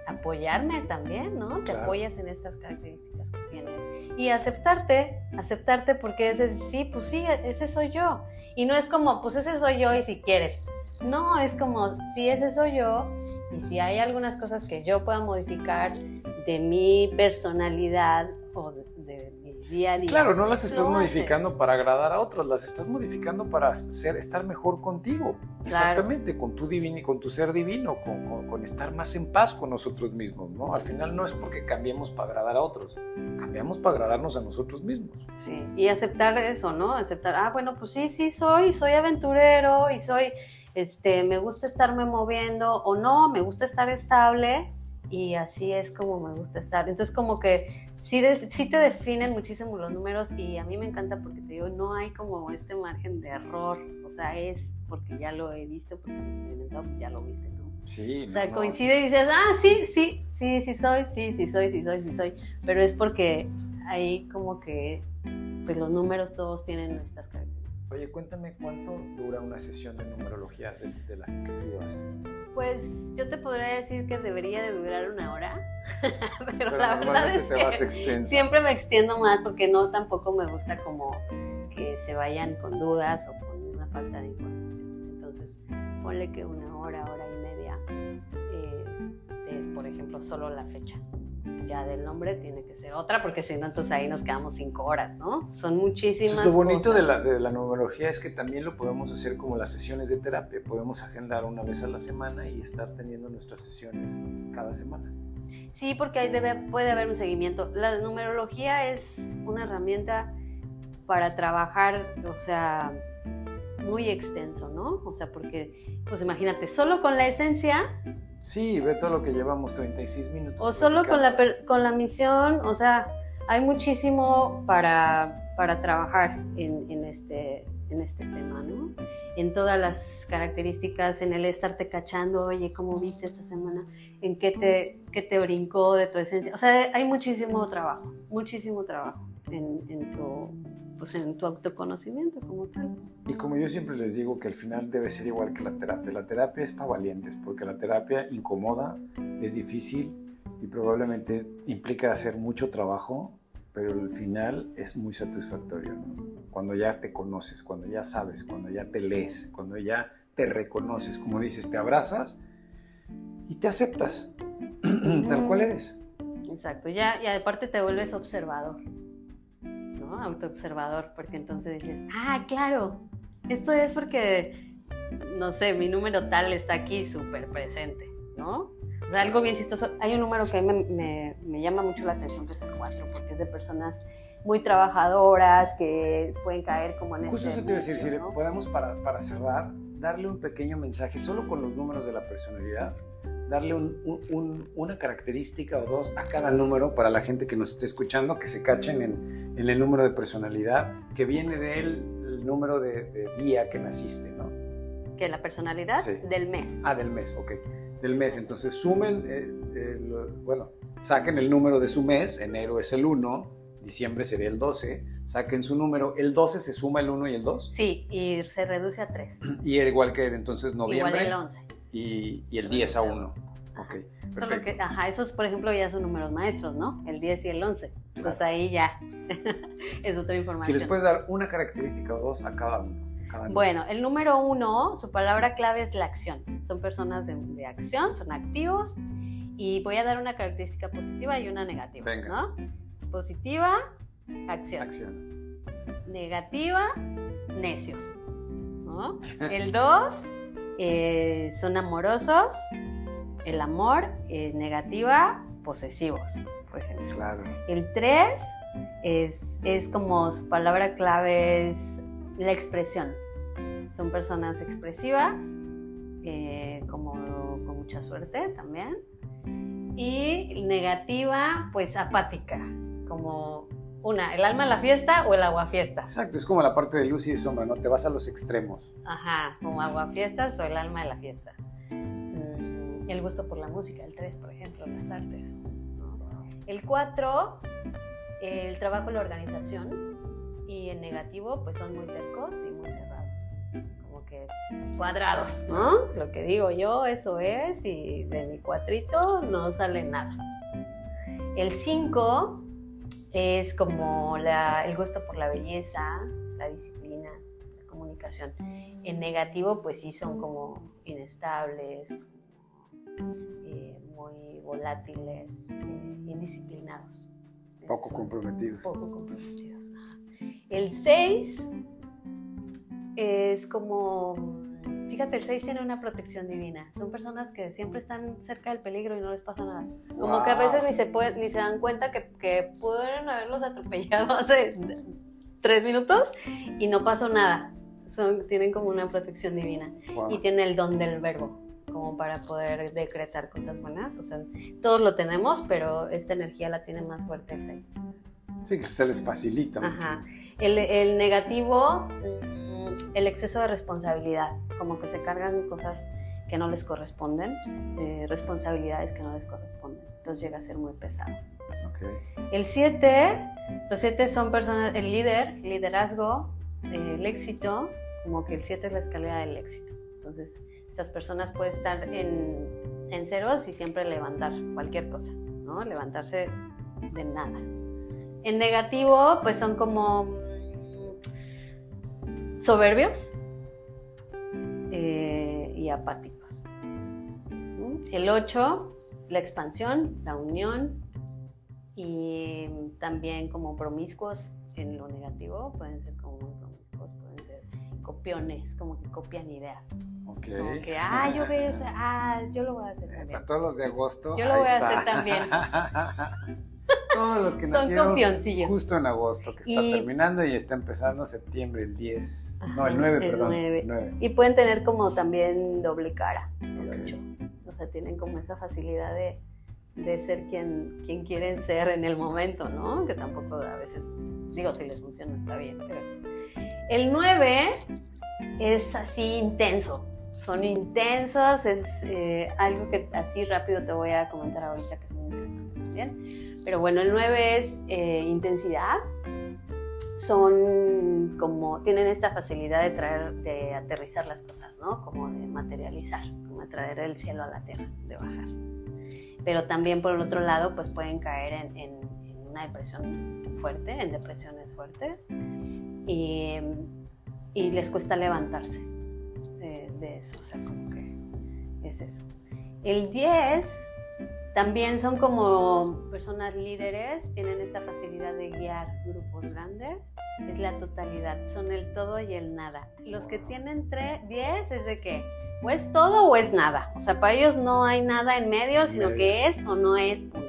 apoyarme también, ¿no? Te apoyas en estas características que tienes y aceptarte, aceptarte porque ese sí, pues sí, ese soy yo. Y no es como, pues ese soy yo y si quieres. No, es como, si ese soy yo y si hay algunas cosas que yo pueda modificar de mi personalidad o día a día. Claro, no las estás modificando haces. para agradar a otros, las estás modificando para ser, estar mejor contigo. Exactamente, con tu divino, con tu ser divino, con, con- con estar más en paz con nosotros mismos, ¿no? Al final no es porque cambiemos para agradar a otros, cambiamos para agradarnos a nosotros mismos. Sí, y aceptar eso, ¿no? Aceptar, ah, bueno, pues sí, sí soy, soy aventurero y soy, este, me gusta estarme moviendo o no, me gusta estar estable y así es como me gusta estar. Entonces, como que sí, de- sí te definen muchísimo los números y a mí me encanta porque te digo, no hay como este margen de error, o sea, es porque ya lo he visto, porque lo he experimentado, pues ya lo viste tú. Sí, O sea, no, coincide y dices, ah, sí, sí, sí, sí soy, sí, sí soy, sí soy, sí soy. Pero es porque ahí como que, pues los números todos tienen estas características. Oye, cuéntame cuánto dura una sesión de numerología de, de las que tú das. Pues yo te podría decir que debería de durar una hora, pero, Pero la verdad es que siempre me extiendo más porque no tampoco me gusta como que se vayan con dudas o con una falta de información. Entonces, ponle que una hora, hora y media, eh, por ejemplo, solo la fecha. Ya del nombre tiene que ser otra, porque si no, entonces ahí nos quedamos cinco horas, ¿no? Son muchísimas Entonces, lo bonito de cosas. la, de la numerología es que también lo podemos hacer como las sesiones de terapia. Podemos agendar una vez a la semana y estar teniendo nuestras sesiones cada semana. Sí, porque ahí debe, puede haber un seguimiento. La numerología es una herramienta para trabajar, o sea, muy extenso, ¿no? O sea, porque, pues imagínate, solo con la esencia Sí, ve todo lo que llevamos, 36 minutos. o solo con la, con la misión, o sea, hay muchísimo para, para trabajar en, en este, en este tema, ¿no? En todas las características, en el estarte cachando, oye, ¿cómo viste esta semana? ¿En qué te, qué te brincó de tu esencia? O sea, hay muchísimo trabajo, muchísimo trabajo en, en tu, pues en tu autoconocimiento como tal. Y como yo siempre les digo que al final debe ser igual que la terapia. La terapia es para valientes, porque la terapia incomoda, es difícil y probablemente implica hacer mucho trabajo, pero al final es muy satisfactorio. ¿no? Cuando ya te conoces, cuando ya sabes, cuando ya te lees, cuando ya te reconoces, como dices, te abrazas y te aceptas tal cual eres. Exacto, ya, y aparte te vuelves observador, ¿no? Autoobservador, porque entonces dices, ah, claro, esto es porque, no sé, mi número tal está aquí súper presente, ¿no? O sea, algo bien chistoso. Hay un número que a mí me, me- me llama mucho la atención, que es el 4, porque es de personas muy trabajadoras que pueden caer como en Justo este eso te iba a decir, si podemos para, para cerrar, darle un pequeño mensaje solo con los números de la personalidad, darle un- un- un- una característica o dos a cada número para la gente que nos esté escuchando, que se cachen en, en el número de personalidad, que viene del el número de, de día que naciste, ¿no? Que la personalidad Sí. del mes. Ah, del mes, ok. Del mes, entonces sumen, eh, eh, lo- bueno, saquen el número de su mes, enero es el 1, diciembre sería el 12, saquen su número, el 12 se suma el 1 y el 2. Sí, y se reduce a 3. Y igual que entonces noviembre Igual el 11. Y, y el 10 a 1. Ajá. Ok, perfecto. que, ajá, esos, por ejemplo, ya son números maestros, ¿no? El 10 y el 11. Pues ahí ya es otra Si información. les puedes dar una característica o dos a cada uno. cada. Bueno, el número uno, su palabra clave es la acción. Son personas de, de acción, son activos. Y voy a dar una característica positiva y una negativa. Venga. ¿no? Positiva, acción. Acción. Negativa, necios. ¿no? El 2, son amorosos. El amor, eh, negativa, posesivos, por ejemplo. Claro. El 3 es, es como su palabra clave es la expresión. Son personas expresivas, eh, como con mucha suerte también. Y negativa, pues apática, como una, el alma en la fiesta o el agua fiesta. Exacto, es como la parte de luz y de sombra, ¿no? Te vas a los extremos. Ajá, como agua fiestas o el alma de la fiesta. Mm, El gusto por la música, el 3, por ejemplo, las artes. El 4, el trabajo y la organización. Y en negativo, pues son muy tercos y muy cerrados. Como que cuadrados, ¿no? Lo que digo yo, eso es. Y de mi cuatrito no sale nada. El 5 es como la- el gusto por la belleza, la disciplina, la comunicación. En negativo, pues sí son como inestables, eh, muy volátiles, eh, indisciplinados. Poco comprometidos. Poco comprometidos. El 6 es como, fíjate, el 6 tiene una protección divina. Son personas que siempre están cerca del peligro y no les pasa nada. Como que a veces ni se, puede, ni se dan cuenta que, que pudieron haberlos atropellado hace tres minutos y no pasó nada. Son, tienen como una protección divina y tienen el don del verbo como para poder decretar cosas buenas. O sea, todos lo tenemos, pero esta energía la tiene más fuerte el 6. Sí, que se les facilita. Ajá. El, el negativo el exceso de responsabilidad, como que se cargan cosas que no les corresponden, eh, responsabilidades que no les corresponden. Entonces llega a ser muy pesado. El 7, los 7 son personas, el líder, liderazgo, eh, el éxito, como que el 7 es la escalera del éxito. Entonces, estas personas pueden estar en, en ceros y siempre levantar cualquier cosa, ¿no? Levantarse de nada. En negativo, pues son como soberbios eh, y apáticos. El 8, la expansión, la unión y también como promiscuos en lo negativo, pueden ser como promiscuos, pueden ser copiones, como que copian ideas. Okay. Como que, ah, yo veo, ah, yo lo voy a hacer también. Para todos los de agosto. Yo lo voy a hacer también. Todos los que nacieron justo en agosto, que está terminando y está empezando septiembre, el 10. no, el 9, perdón. 9. Y pueden tener como también doble cara, el 8. O sea, tienen como esa facilidad de, de ser quien, quien quieren ser en el momento, ¿no? Que tampoco a veces, digo, si les funciona está bien, pero... El 9 es así intenso, son intensos, es eh, algo que así rápido te voy a comentar ahorita que es muy interesante también. Pero bueno, el 9 es eh, intensidad. Son como, tienen esta facilidad de traer, de aterrizar las cosas, ¿no? Como de materializar, como de traer el cielo a la tierra, de bajar. Pero también por el otro lado, pues pueden caer en, una depresión fuerte, en depresiones fuertes, y, les cuesta levantarse de, de, eso, o sea, como que es eso. El 10 también son como personas líderes, tienen esta facilidad de guiar grupos grandes, es la totalidad, son el todo y el nada. Los que tienen 10 es de que o es todo o es nada, o sea, para ellos no hay nada en medio, sino que es o no es, punto.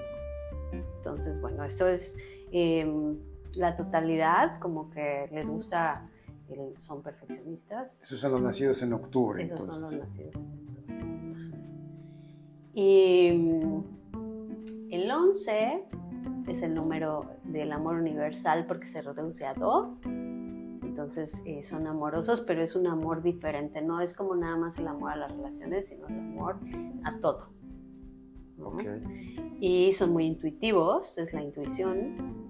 Entonces, bueno, eso es em, la totalidad, como que les gusta, son perfeccionistas. Esos son los nacidos en octubre. Esos son los nacidos en octubre. Y el 11 es el número del amor universal porque se reduce a dos. Entonces eh, son amorosos, pero es un amor diferente. No es como nada más el amor a las relaciones, sino el amor a todo. Y son muy intuitivos, es la intuición.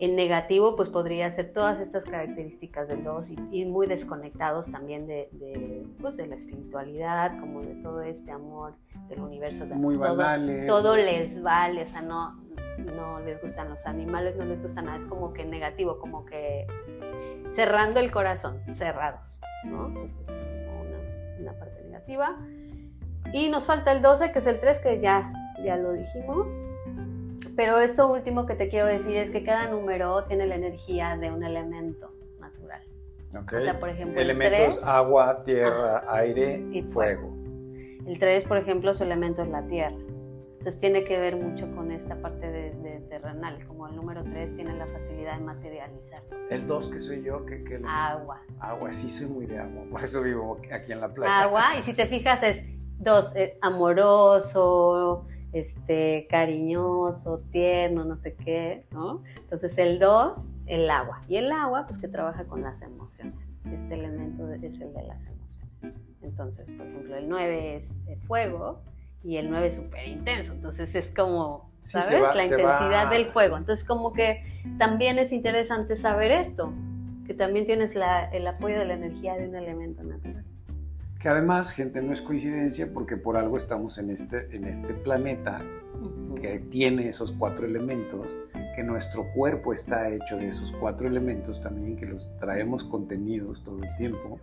En negativo, pues podría ser todas estas características del 2 y, muy desconectados también de, de, pues, de la espiritualidad, como de todo este amor del universo. Muy todo, banales. Todo les vale, o sea, no, no les gustan los animales, no les gusta nada, es como que negativo, como que cerrando el corazón, cerrados, ¿no? Esa es una, una, parte negativa. Y nos falta el 12, que es el 3, que ya, ya lo dijimos. Pero esto último que te quiero decir es que cada número tiene la energía de un elemento natural. Okay. O sea, por ejemplo, elementos agua, tierra, aire y fuego. El 3, por ejemplo, su elemento es la tierra. Entonces tiene que ver mucho con esta parte de, terrenal, como el número 3 tiene la facilidad de materializar. El 2 que soy yo, ¿qué, qué Agua. Agua, sí soy muy de agua, por eso vivo aquí en la playa. Agua, y si te fijas es 2, eh, amoroso, este, cariñoso, tierno, no sé qué, ¿no? Entonces el 2, el agua. Y el agua, pues que trabaja con las emociones. Este elemento es el de las emociones. Entonces, por ejemplo, el 9 es el fuego y el 9 es súper intenso. Entonces es como, ¿sabes? la intensidad del fuego. Entonces como que también es interesante saber esto, que también tienes el apoyo de la energía de un elemento natural. Que además, gente, no es coincidencia porque por algo estamos en este, en este planeta que tiene esos cuatro elementos que nuestro cuerpo está hecho de esos cuatro elementos también, que los traemos contenidos todo el tiempo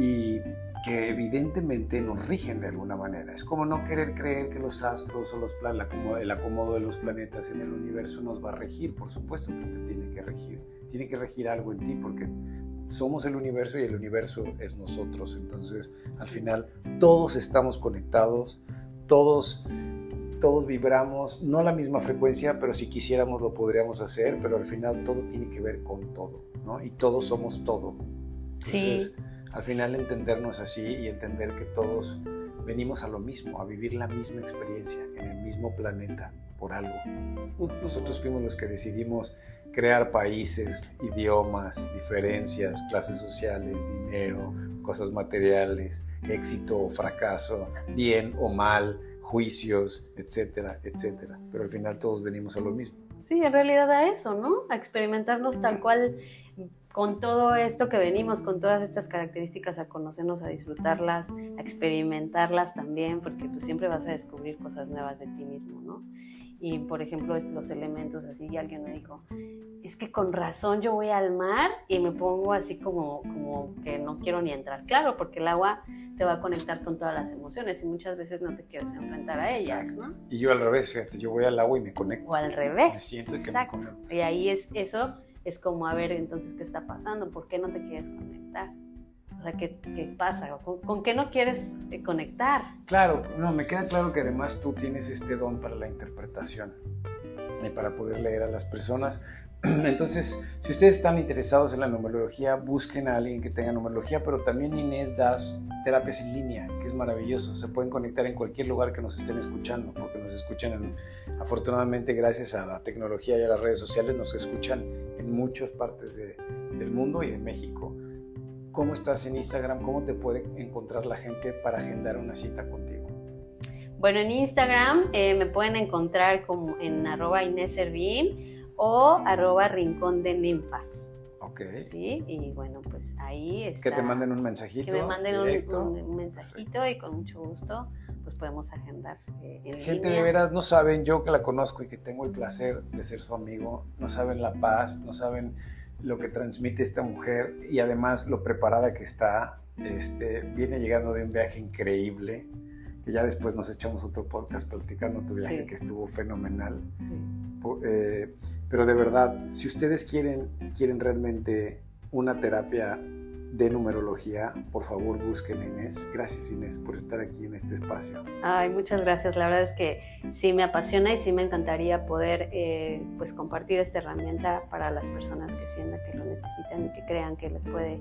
y que evidentemente nos rigen de alguna manera. Es como no querer creer que los astros o los el acomodo de los planetas en el universo nos va a regir. Por supuesto que te tiene que regir. Tiene que regir algo en ti porque somos el universo y el universo es nosotros. Entonces, al final, todos estamos conectados, todos, todos vibramos, no a la misma frecuencia, pero si quisiéramos lo podríamos hacer, pero al final todo tiene que ver con todo, ¿no? Y todos somos todo. sí al final entendernos así y entender que todos venimos a lo mismo, a vivir la misma experiencia en el mismo planeta por algo. Nosotros fuimos los que decidimos crear países, idiomas, diferencias, clases sociales, dinero, cosas materiales, éxito o fracaso, bien o mal, juicios, etcétera, etcétera. Pero al final todos venimos a lo mismo. Sí, en realidad a eso, ¿no? A experimentarnos tal cual con todo esto que venimos, con todas estas características, a conocernos, a disfrutarlas, a experimentarlas también, porque tú siempre vas a descubrir cosas nuevas de ti mismo, ¿no? Y por ejemplo, los elementos así, y alguien me dijo, es que con razón yo voy al mar y me pongo así como, como que no quiero ni entrar. Claro, porque el agua te va a conectar con todas las emociones y muchas veces no te quieres enfrentar a ellas, ¿no? Y yo al revés, fíjate, yo voy al agua y me conecto. O al revés. Me siento que Exacto. me conecto. Y ahí es eso es como, a ver, entonces, ¿qué está pasando? ¿Por qué no te quieres conectar? Sea, ¿qué, qué pasa? ¿Con, qué no quieres eh, conectar? Claro, no, me queda claro que además tú tienes este don para la interpretación y para poder leer a las personas. Entonces, si ustedes están interesados en la numerología, busquen a alguien que tenga numerología, pero también Inés das terapias en línea, que es maravilloso. Se pueden conectar en cualquier lugar que nos estén escuchando, porque nos escuchan, en, afortunadamente, gracias a la tecnología y a las redes sociales, nos escuchan en muchas partes de, del mundo y de México. ¿Cómo estás en Instagram? ¿Cómo te puede encontrar la gente para agendar una cita contigo? Bueno, en Instagram eh, me pueden encontrar como en arroba Inés Servín o arroba Rincón de Ninfas. Ok. Sí, y bueno, pues ahí está. Que te manden un mensajito. Que me manden un, mensajito y con mucho gusto pues podemos agendar eh, en Gente línea. de veras no saben, yo que la conozco y que tengo el placer de ser su amigo, no saben la paz, no saben lo que transmite esta mujer y además lo preparada que está. Este, viene llegando de un viaje increíble, que ya después nos echamos otro podcast platicando tu viaje Sí. que estuvo fenomenal. Sí. Eh, pero de verdad, si ustedes quieren, quieren realmente una terapia de numerología, por favor busquen a Inés. Gracias Inés por estar aquí en este espacio. Ay, muchas gracias. La verdad es que sí me apasiona y sí me encantaría poder eh, pues compartir esta herramienta para las personas que sientan que lo necesitan y que crean que les puede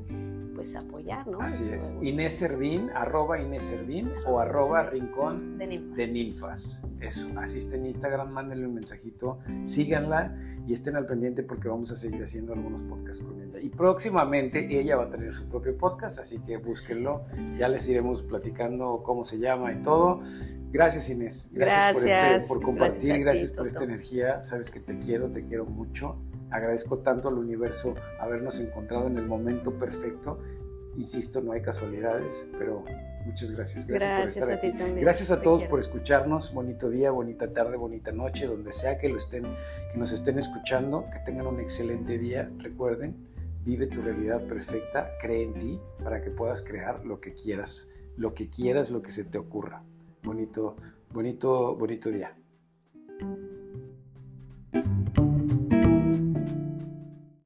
pues apoyar, ¿no? Así Eso, es. Inés Servín, arroba Inés Servín o arroba Rincón de ninfas. de Ninfas. Eso, así está en Instagram, mándenle un mensajito, síganla y estén al pendiente porque vamos a seguir haciendo algunos podcasts con ella. Y próximamente ella va a tener su propio podcast, así que búsquenlo. Ya les iremos platicando cómo se llama y todo. Gracias Inés, gracias, por, este- compartir, Gracias ti, gracias por esta energía. Sabes que te quiero, te quiero mucho. Agradezco tanto al universo habernos encontrado en el momento perfecto. Insisto, no hay casualidades, pero muchas gracias. Gracias, por estar a aquí. Gracias a todos por escucharnos. Bonito día, bonita tarde, bonita noche, donde sea que, lo estén, que nos estén escuchando. Que tengan un excelente día. Recuerden, vive tu realidad perfecta, cree en ti para que puedas crear lo que quieras, lo que quieras, lo que se te ocurra. Bonito, bonito, bonito día.